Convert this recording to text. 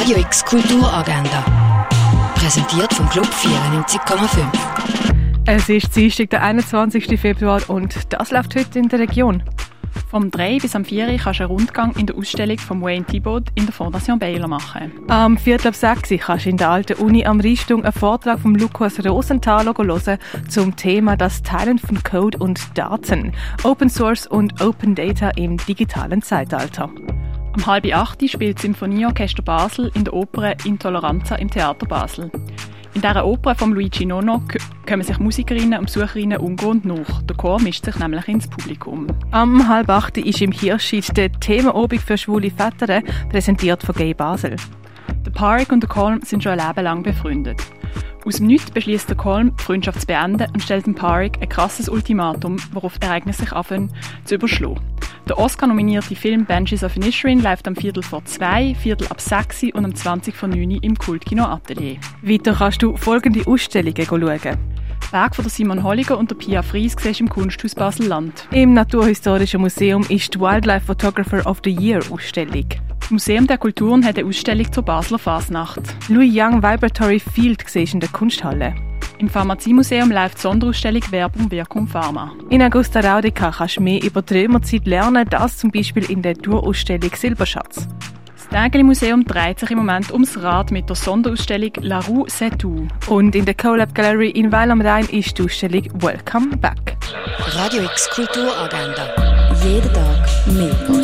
Radio X Kulturagenda. Präsentiert vom Club 94,5. Es ist Dienstag, der 21. Februar und das läuft heute in der Region. Vom 3 bis am 4 kannst du einen Rundgang in der Ausstellung von Wayne Thibault in der Fondation Baylor machen. Am Viertel ab 6 kannst du in der alten Uni am Rheinstung einen Vortrag von Lukas Rosenthaler hören zum Thema das Teilen von Code und Daten, Open Source und Open Data im digitalen Zeitalter. Um halb acht spielt das Symphonieorchester Basel in der Oper Intoleranza im Theater Basel. In dieser Oper von Luigi Nono kommen sich Musikerinnen und Besucherinnen ungewohnt nach. Der Chor mischt sich nämlich ins Publikum. Am halb acht ist im Hirschid der Themenobig für schwule Väter, präsentiert von Gay Basel. Der Park und der Colm sind schon ein Leben lang befreundet. Aus dem Nichts beschließt der Colm, die Freundschaft zu beenden und stellt dem Park ein krasses Ultimatum, worauf die Ereignisse sich anfangen zu überschlagen. Der Oscar-nominierte Film Banshees of Inisherin läuft am Viertel vor zwei, Viertel ab sechs und am 20 vor neun im Kultkino Atelier. Weiter kannst du folgende Ausstellungen schauen. Werk von Simon Holliger und der Pia Fries siehst im Kunsthaus Basel-Land. Im Naturhistorischen Museum ist die Wildlife Photographer of the Year Ausstellung. Das Museum der Kulturen hat eine Ausstellung zur Basler Fasnacht. Louis Young Vibratory Field siehst in der Kunsthalle. Im Pharmaziemuseum läuft die Sonderausstellung Werbung, Wirkung, Pharma. In Augusta Raudica kannst du mehr über die Römerzeit lernen, das zum Beispiel in der Tourausstellung Silberschatz. Das Tägeli-Museum dreht sich im Moment ums Rad mit der Sonderausstellung La Rue C'est. Und in der CoLab Gallery in Weil am Rhein ist die Ausstellung Welcome Back. Radio X Kulturagenda. Jeden Tag mehr.